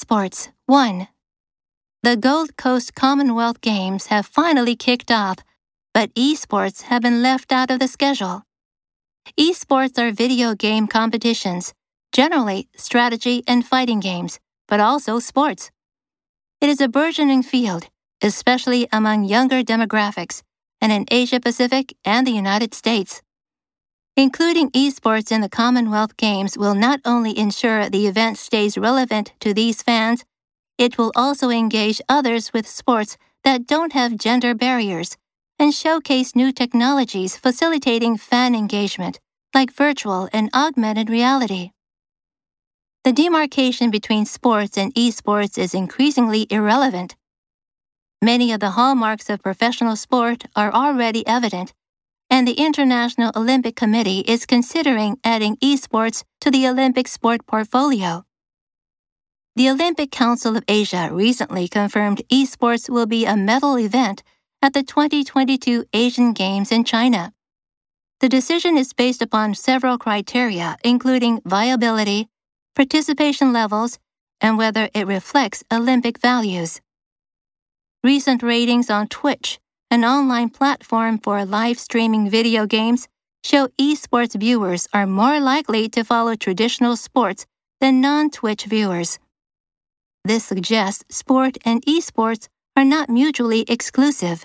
Esports 1. The Gold Coast Commonwealth Games have finally kicked off, but esports have been left out of the schedule. Esports are video game competitions, generally strategy and fighting games, but also sports. It is a burgeoning field, especially among younger demographics, and in Asia Pacific and the United States. Including esports in the Commonwealth Games will not only ensure the event stays relevant to these fans, it will also engage others with sports that don't have gender barriers and showcase new technologies facilitating fan engagement, like virtual and augmented reality. The demarcation between sports and esports is increasingly irrelevant. Many of the hallmarks of professional sport are already evident and the International Olympic Committee is considering adding esports to the Olympic sport portfolio. The Olympic Council of Asia recently confirmed esports will be a medal event at the 2022 Asian Games in China. The decision is based upon several criteria, including viability, participation levels, and whether it reflects Olympic values. Recent ratings on Twitch an online platform for live streaming video games, show esports viewers are more likely to follow traditional sports than non Twitch viewers. This suggests sport and esports are not mutually exclusive.